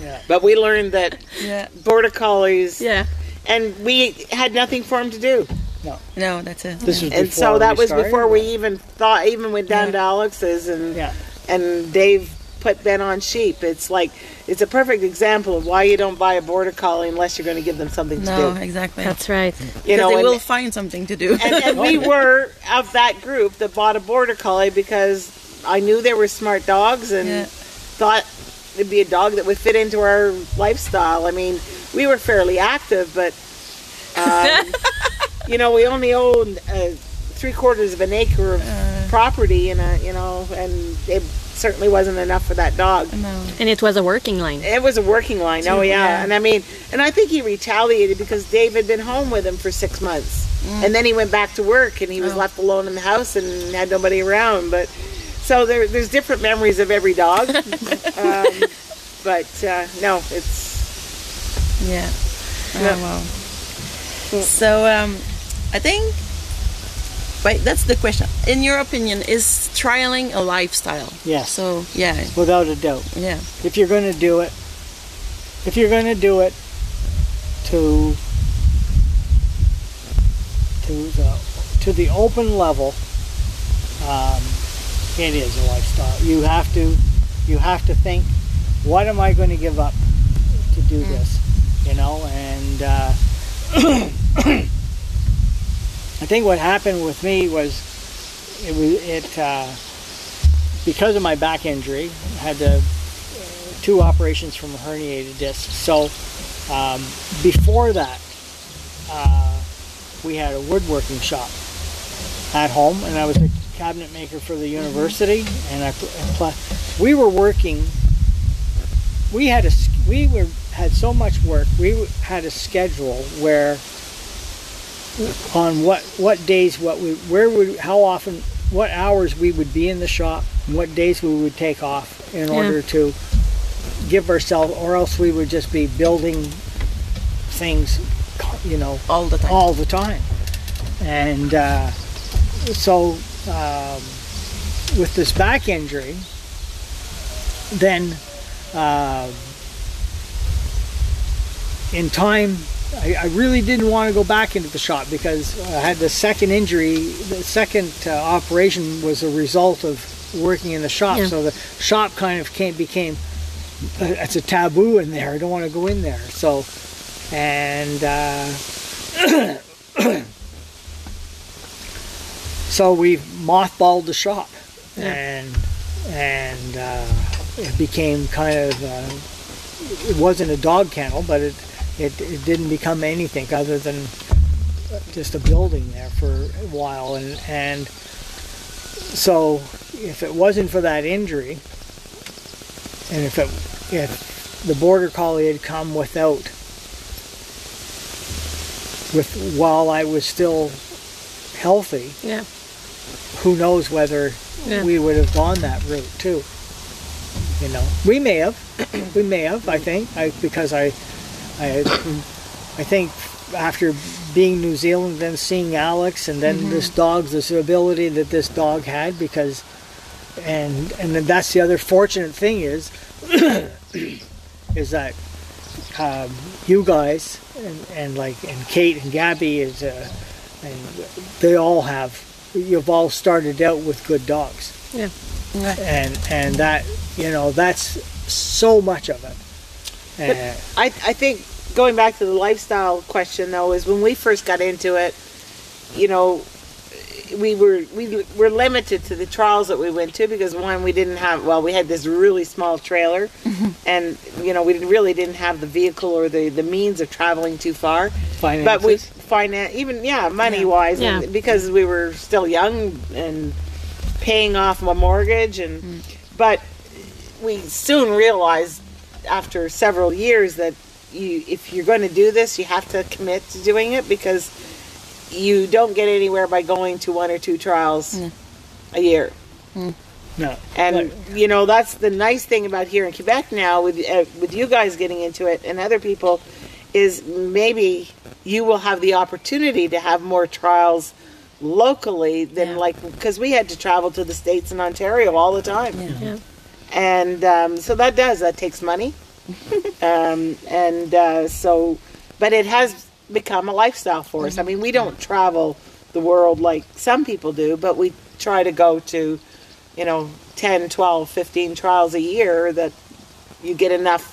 Yeah. but we learned that Yeah. border collies Yeah. and we had nothing for him to do No, no, that's it. This was and so that was started? before we even thought even went down Yeah. to alex's and Yeah. and Dave put Ben on sheep. It's like it's a perfect example of why you don't buy a border collie unless you're going to give them something to No, do. exactly. That's right. You because know, they and, will find something to do. and, and we were of that group that bought a border collie because I knew they were smart dogs and Yeah. thought it'd be a dog that would fit into our lifestyle. I mean, we were fairly active, but um, you know, we only owned uh, three quarters of an acre of Uh. property, and a you know, and it certainly wasn't enough for that dog. no. And it was a working line. It was a working line. Oh yeah. yeah. and I mean, and I think he retaliated because Dave had been home with him for six months, and then he went back to work and he was Oh. left alone in the house and had nobody around. But so there, there's different memories of every dog. um, but uh, no, it's Yeah. Yeah. Oh, wow. So um, I think. Wait, that's the question. In your opinion, is trialing a lifestyle? Yes. So yeah, without a doubt. yeah, if you're going to do it, if you're going to do it to to the to the open level, um, it is a lifestyle. You have to you have to think, what am I going to give up to do this? You know, and uh, I think what happened with me was it was it uh, because of my back injury, I had to two operations from a herniated disc. So um, before that, uh, we had a woodworking shop at home, and I was a cabinet maker for the university. And I, we were working. We had a s- we were had so much work. We had a schedule where on what what days what we where would how often what hours we would be in the shop and what days we would take off in Yeah. order to give ourselves or else we would just be building things you know all the time. all the time and uh, so um, with this back injury then uh, in time I, I really didn't want to go back into the shop because I had the second injury the second uh, operation was a result of working in the shop. Yeah. so the shop kind of came, became uh, it's a taboo in there. I don't want to go in there. So and uh, so we mothballed the shop. And and uh, it became kind of uh, it wasn't a dog kennel but it, it it didn't become anything other than just a building there for a while and and so if it wasn't for that injury and if it if the border collie had come without with while I was still healthy Yeah. who knows whether Yeah. we would have gone that route too. You know, we may have, we may have. I think, I, because I, I, I think after being New Zealand, then seeing Alex, and then this dog, this ability that this dog had, because, and and then that's the other fortunate thing is, is that um, you guys and, and like and Kate and Gabby is, uh, and they all have. You've all started out with good dogs Yeah. and and that you know that's so much of it. Uh, I, I think going back to the lifestyle question though is when we first got into it, you know, we were we were limited to the trials that we went to because one we didn't have well we had this really small trailer, and you know we really didn't have the vehicle or the the means of traveling too far. finances. But we finance even yeah money wise Yeah. because we were still young and paying off a mortgage and but we soon realized after several years that you if you're going to do this you have to commit to doing it because you don't get anywhere by going to one or two trials a year. No, and you know that's the nice thing about here in Quebec now with uh, with you guys getting into it and other people is maybe you will have the opportunity to have more trials locally than Yeah. like because we had to travel to the states and Ontario all the time. Yeah. And um, so that does that takes money. Um, and uh, so but it has become a lifestyle for us. I mean we don't travel the world like some people do but we try to go to you know 10 12 15 trials a year that you get enough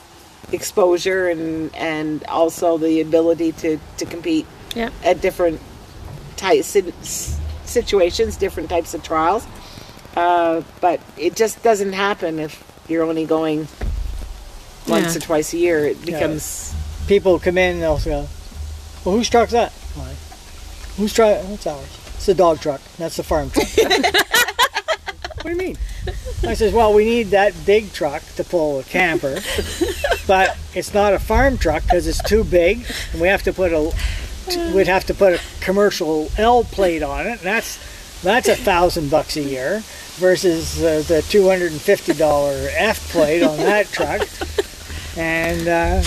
exposure and and also the ability to to compete Yeah. at different types situations different types of trials uh, but it just doesn't happen if you're only going once Yeah. or twice a year. It becomes people come in and they'll go, "Well, whose truck's that?" I'm like, Whose truck? That's ours. It's the dog truck. That's the farm truck. what do you mean? I says, well, we need that big truck to pull a camper, but it's not a farm truck because it's too big, and we have to put a we'd have to put a commercial L plate on it, and that's that's a thousand bucks a year versus uh, the two hundred and fifty dollar F plate on that truck, and. Uh,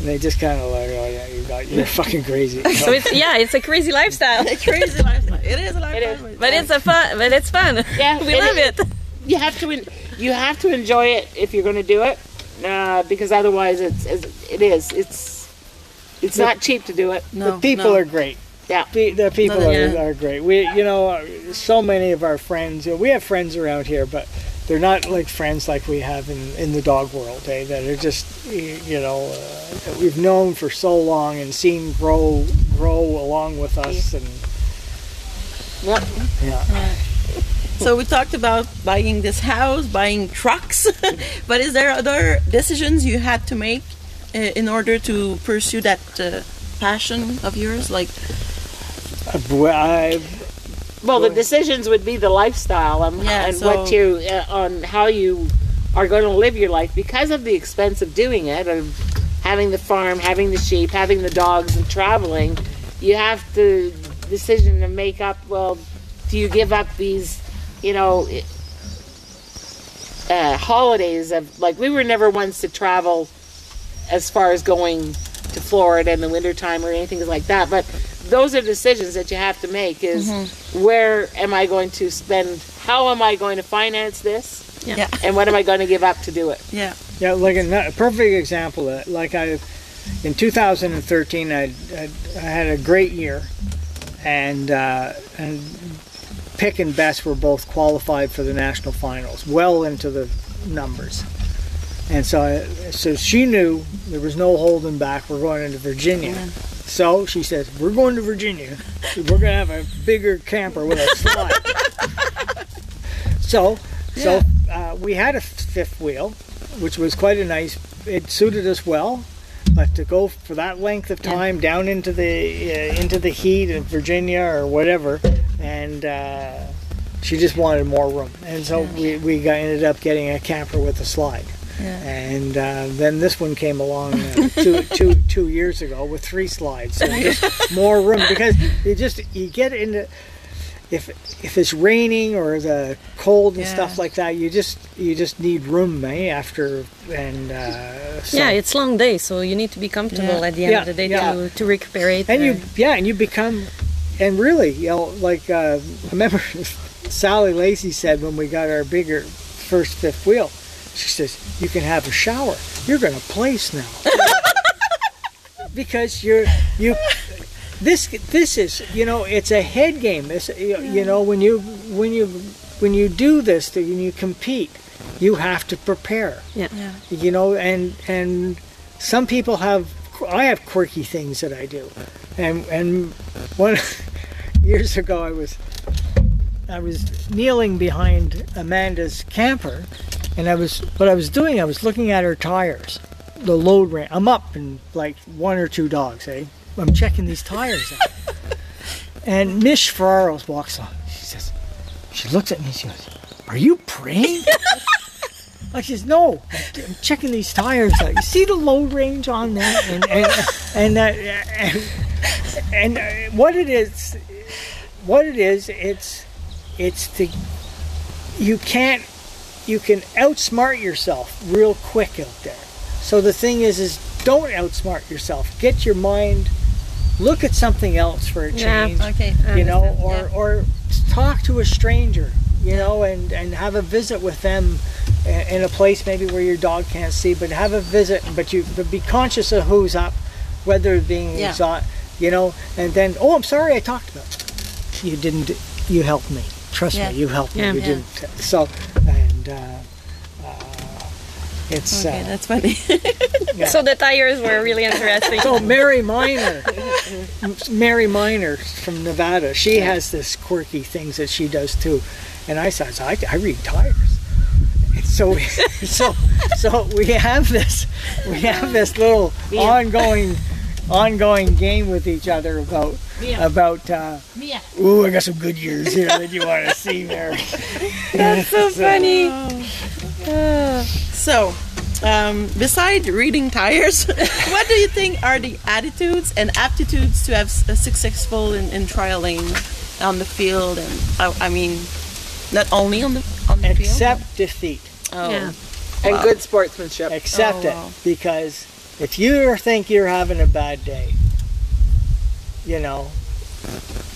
they just kind of like, oh yeah, you got, you're fucking crazy. So it's yeah, it's a crazy lifestyle. A crazy lifestyle. It is a lifestyle. is. But it's a fun. But it's fun. Yeah, we it love is. it. You have to you have to enjoy it if you're going to do it, uh, because otherwise it's, it's it is it's it's not cheap to do it. No, the people no. are great. Yeah. Pe- the people No, are, yeah. are great. We, you know, so many of our friends. You know, we have friends around here, but they're not like friends like we have in, in the dog world. Eh? That are just, you know, uh, that we've known for so long and seen grow grow along with us. And Yep. yeah, So we talked about buying this house, buying trucks, but is there other decisions you had to make uh, in order to pursue that uh, passion of yours? Like, I, Well, the decisions would be the lifestyle and, Yeah, and so- what you uh, on how you are going to live your life because of the expense of doing it of having the farm, having the sheep, having the dogs, and traveling. You have the decision to make up. Well, do you give up these, you know, uh, holidays of like we were never ones to travel as far as going to Florida in the wintertime or anything like that. But those are decisions that you have to make is where am I going to spend how am I going to finance this? Yeah. And what am I going to give up to do it? yeah, Yeah, like a, a perfect example. Of, it, like I, in 2013, I, I, I had a great year, and uh, and Pick and Bess were both qualified for the national finals, well into the numbers. And so, I, so she knew there was no holding back. We're going into Virginia. So she says, "We're going to Virginia. We're going to have a bigger camper with a slide." so, so uh, we had a fifth wheel, which was quite a nice. It suited us well, but to go for that length of time down into the uh, into the heat in Virginia or whatever, and uh, she just wanted more room, and so we, we got, ended up getting a camper with a slide. And uh, then this one came along uh, two, two, two years ago with three slides, so just more room because you just you get into if if it's raining or the cold and Yeah. stuff like that, you just you just need room, eh? After and uh, so- Yeah, it's long day, so you need to be comfortable Yeah. at the end Yeah, of the day yeah. to, to recuperate. and you yeah, and you become and really, you know, like uh, I remember Sally Lacey said when we got our bigger first fifth wheel, she says you can have a shower. You're going to place now because you're you. This this is you know it's a head game. This you, you know when you when you when you do this when you compete, you have to prepare. yeah. yeah, you know and and some people have i have quirky things that i do and and one years ago i was i was kneeling behind amanda's camper and i was what i was doing i was looking at her tires the load range i'm up in like one or two dogs eh? I'm checking these tires out. And miss ferraros walks on. She says she looks at me she goes are you praying? I says, no, I'm checking these tires out. You see the load range on that, and and and, uh, and, and uh, what it is, what it is, it's it's the you can't you can outsmart yourself real quick out there. So the thing is, is don't outsmart yourself. Get your mind, look at something else for a change. Yeah, okay. you know, or yeah. or talk to a stranger, you know, and and have a visit with them in a place maybe where your dog can't see, but have a visit, but you but be conscious of who's up, whether it's being Yeah. exo- you know, and then oh, I'm sorry, I talked about it. you didn't you helped me. Trust Yeah. me, you helped me. Yeah. You Yeah. didn't. So and. Uh, uh, it's Okay, uh, that's funny. So the tires were really interesting. so Mary Miner, Mary Miner from Nevada, she has this quirky things that she does too, and I said, I, I read tires. And so, we, so, so we have this, we have this little ongoing, ongoing game with each other about, about. Uh, Ooh, I got some good years here that you want to see, Mary. That's so funny. so, Um, beside reading tires, what do you think are the attitudes and aptitudes to have s- a successful in, in trialing on the field? And I, I mean, not only on the on the Accept defeat. Oh. Yeah. And good sportsmanship. Accept Oh, it wow. because if you think you're having a bad day, you know,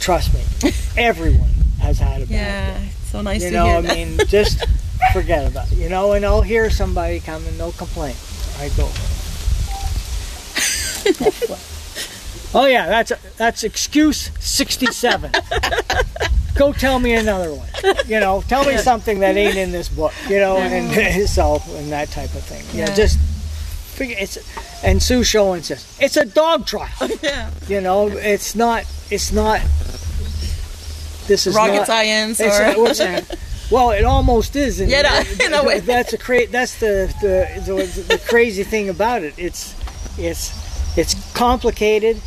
trust me, everyone has had a bad day. Yeah, it's so nice You to know, hear I that. mean, just forget about it. You know, and I'll hear somebody come and they'll complain. I go, oh yeah, that's that's excuse sixty-seven. Go tell me another one. You know, tell me something that ain't in this book. You know, and so and that type of thing. You know, Yeah. just figure it's. And Sue Showens says it's a dog trial. yeah, You know, it's not. It's not. This is rocket not, science it's or a- what's that? Well, it almost is. In, Yeah, no, in a way. That's a cra- That's the the, the the crazy thing about it. It's it's it's complicated,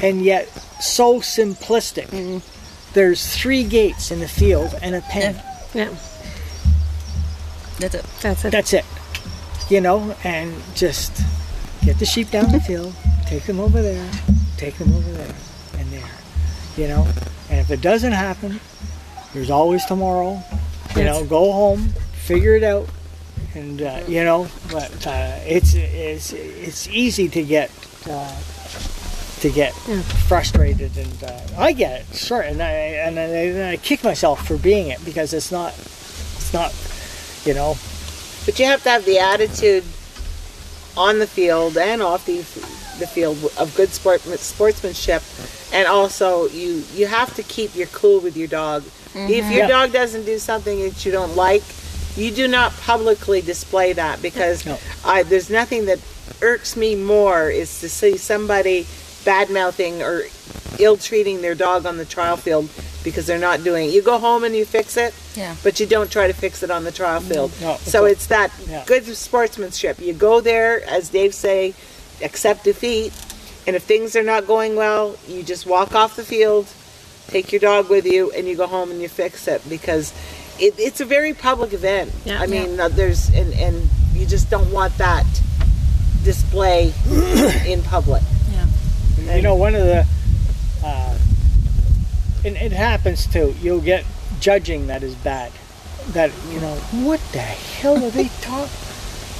and yet so simplistic. Mm-hmm. There's three gates in the field and a pen. Yeah. that's it. That's it. That's it. You know, and just get the sheep down the field, take them over there, take them over there, and there. You know, and if it doesn't happen, there's always tomorrow. You know, go home, figure it out, and uh, you know. But uh, it's it's it's easy to get. Uh, to get frustrated and uh, I get it, sure, and I and I, and I kick myself for being it because it's not, it's not, you know, But you have to have the attitude on the field and off the the field of good sport, sportsmanship, and also you you have to keep your cool with your dog. Mm-hmm. If your Yeah. dog doesn't do something that you don't like, you do not publicly display that because No. I, there's nothing that irks me more is to see somebody bad mouthing or ill treating their dog on the trial field because they're not doing it. You go home and you fix it, Yeah. but you don't try to fix it on the trial field. No, so okay. it's that Yeah. good sportsmanship. You go there, as Dave say, accept defeat, and if things are not going well, you just walk off the field, take your dog with you, and you go home and you fix it because it, it's a very public event. Yeah. I mean, uh, there's and and you just don't want that display in public. You know, one of the, uh, and it happens too. You'll get judging that is bad. That you know, what the hell are they talking?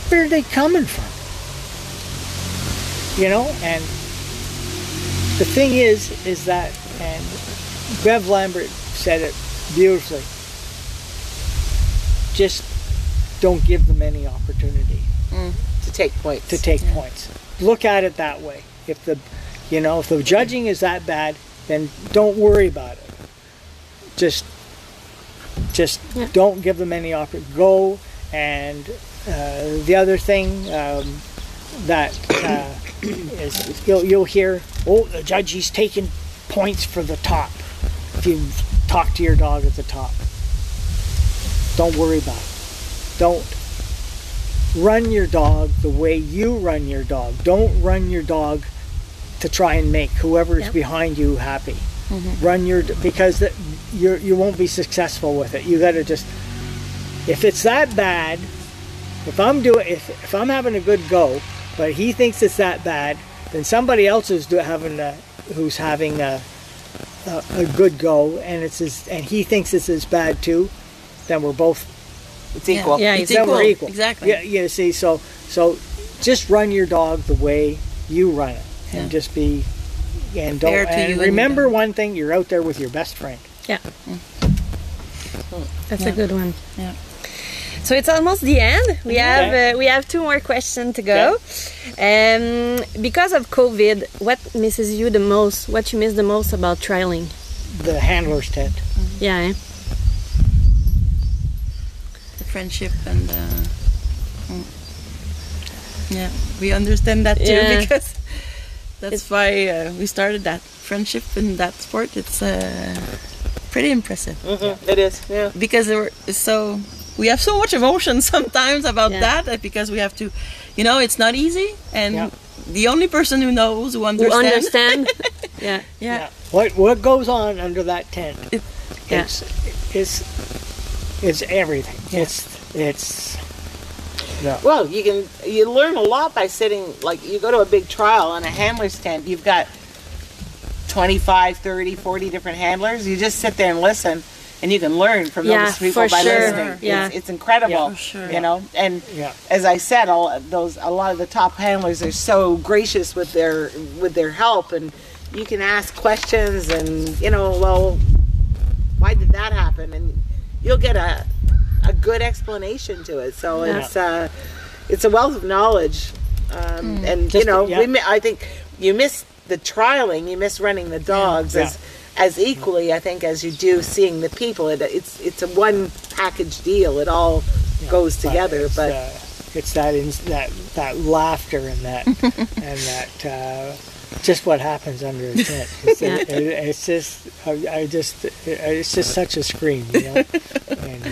Where are they coming from? You know, and the thing is, is that, and Bev Lambert said it beautifully. Just don't give them any opportunity To take points. to take points. Look at it that way. If the, you know, if the judging is that bad, then don't worry about it. Just, just Yeah. don't give them any offer. Go and uh, the other thing um, that uh, is you'll you'll hear, oh, the judge he's taking points for the top. If you talk to your dog at the top, don't worry about it. Don't run your dog the way you run your dog. Don't run your dog to try and make whoever's Yep. behind you happy. Mm-hmm. Run your because that you you won't be successful with it. You got to just if it's that bad. If I'm doing if if I'm having a good go, but he thinks it's that bad, then somebody else is do, having a, who's having a, a a good go, and it's as, and he thinks it's as bad too. Then we're both It's equal. Yeah, It's then equal. we're equal. Exactly. Yeah, you see, so so just run your dog the way you run it, and Yeah. just be and don't Fair to and and remember them. one thing: you're out there with your best friend. Yeah. That's a good one. Yeah. So it's almost the end. We have uh, we have two more questions to go. Um, because of COVID, what misses you the most? What you miss the most about trialing? The handler's tent. Yeah. eh? the friendship and uh, mm. yeah we understand that too Yeah. because that's why uh, we started that friendship in that sport it's uh, pretty impressive Mhm, It is. Yeah. because there were so we have so much emotion sometimes about Yeah. that uh, because we have to you know it's not easy and Yeah. the only person who knows who Who understands understand? yeah. yeah What what goes on under that tent? It- yeah. It's it's it's everything. It's it's Yeah. Well, you can you learn a lot by sitting like you go to a big trial on a handler's tent. You've got 25, 30, 40 different handlers. You just sit there and listen and you can learn from Yeah, those people for by sure. listening. Yeah. It's, it's incredible. Yeah, for sure. You know, and Yeah. as I said, all those a lot of the top handlers are so gracious with their with their help, and you can ask questions, and you know, well, why did that happen? And you'll get a a good explanation to it. So Yeah. it's uh, it's a wealth of knowledge, um, and you know, yeah. we mi- I think you miss the trialing, you miss running the dogs Yeah. as as equally, I think, as you do seeing the people. It, it's it's a one package deal. It all goes together, it's, but. uh, it's that ins that that laughter and that and that uh, just what happens under a tent. It's, Yeah. it, it's just I, I just it's just such a scream, you know. and, uh,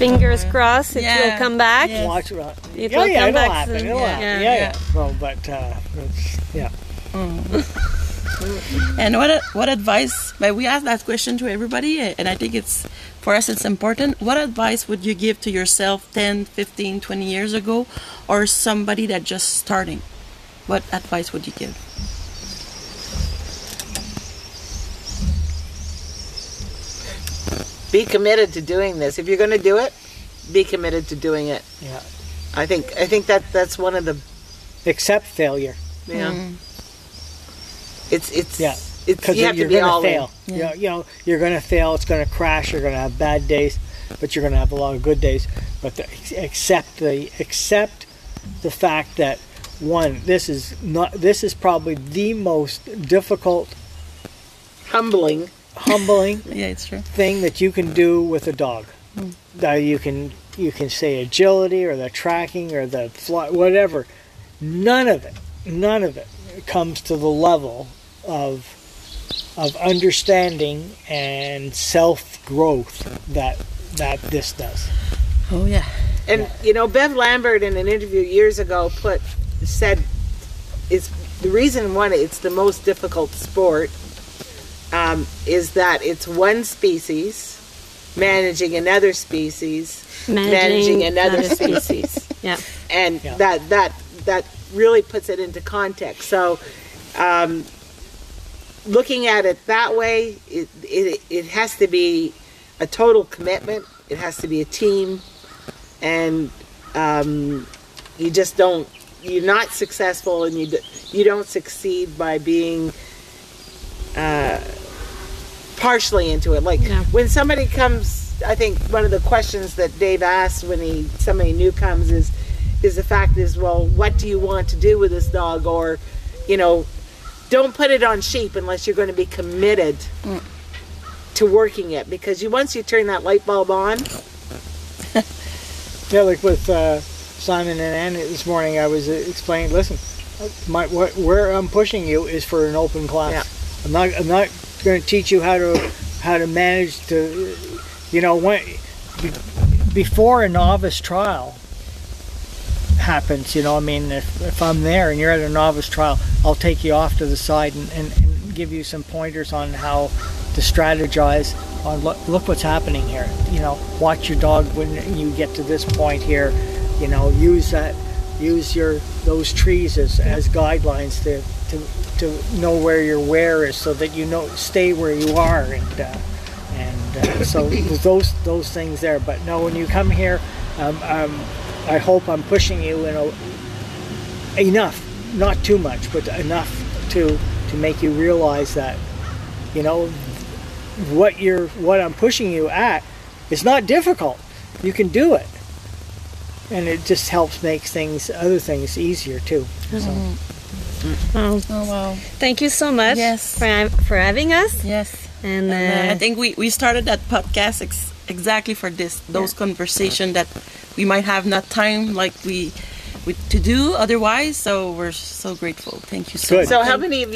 Fingers crossed it Yeah. will come back. Yeah. watch it. It yeah, will yeah, come it'll back happen. soon. It'll Yeah. happen. Yeah. Yeah, Yeah. yeah. Well, but uh, it's, yeah. And what what advice? But we ask that question to everybody, and I think it's for us it's important. What advice would you give to yourself 10, 15, 20 years ago, or somebody that just starting? What advice would you give? Be committed to doing this. If you're going to do it, be committed to doing it. Yeah. I think I think that that's one of the Accept failure. yeah. Mm-hmm. It's it's Yeah. It's because you have to you're be going all to in. fail. You, know, you know, you're going to fail. It's going to crash. You're going to have bad days, but you're going to have a lot of good days. But the, accept the accept the fact that one, this is not. This is probably the most difficult, Humbling. Humbling Yeah, it's true. thing that you can do with a dog. Mm. Now you can you can say agility or the tracking or the fly, whatever. None of it, none of it comes to the level of of understanding and self growth that that this does. Oh yeah. And you know, Bev Lambert in an interview years ago put said is the reason one it's the most difficult sport um, is that it's one species managing another species managing, another species. Yeah. and Yeah. that that that really puts it into context. So, um, looking at it that way, it, it it has to be a total commitment. It has to be a team, and um, you just don't. You're not successful, and you you don't succeed by being. Uh, partially into it like when somebody comes i think one of the questions that dave asked when he somebody new comes is is the fact is well what do you want to do with this dog or you know don't put it on sheep unless you're going to be committed to working it because you once you turn that light bulb on Yeah, like with uh, Simon and Anna this morning, I was uh, explaining. Listen, my what, where I'm pushing you is for an open class. Yeah. I'm not. I'm not going to teach you how to how to manage to, you know, when before a novice trial happens. You know, I mean, if if I'm there and you're at a novice trial, I'll take you off to the side and, and, and give you some pointers on how to strategize on look, look what's happening here. You know, watch your dog when you get to this point here. You know, use that, use your those trees as, as guidelines to, to to know where your wear is, so that you know stay where you are, and uh, and uh, so those those things there. But no, when you come here, um, um, I hope I'm pushing you in a, enough, not too much, but enough to to make you realize that you know what you're what I'm pushing you at is not difficult. You can do it. And it just helps make things other things easier too. So Well, Oh wow. thank you so much Yes. for, for having us. Yes. And, And, uh, uh, I think we, we started that podcast ex- exactly for this those conversation that we might have not time like we, we to do otherwise. So we're so grateful. Thank you so Good. much. so how many of you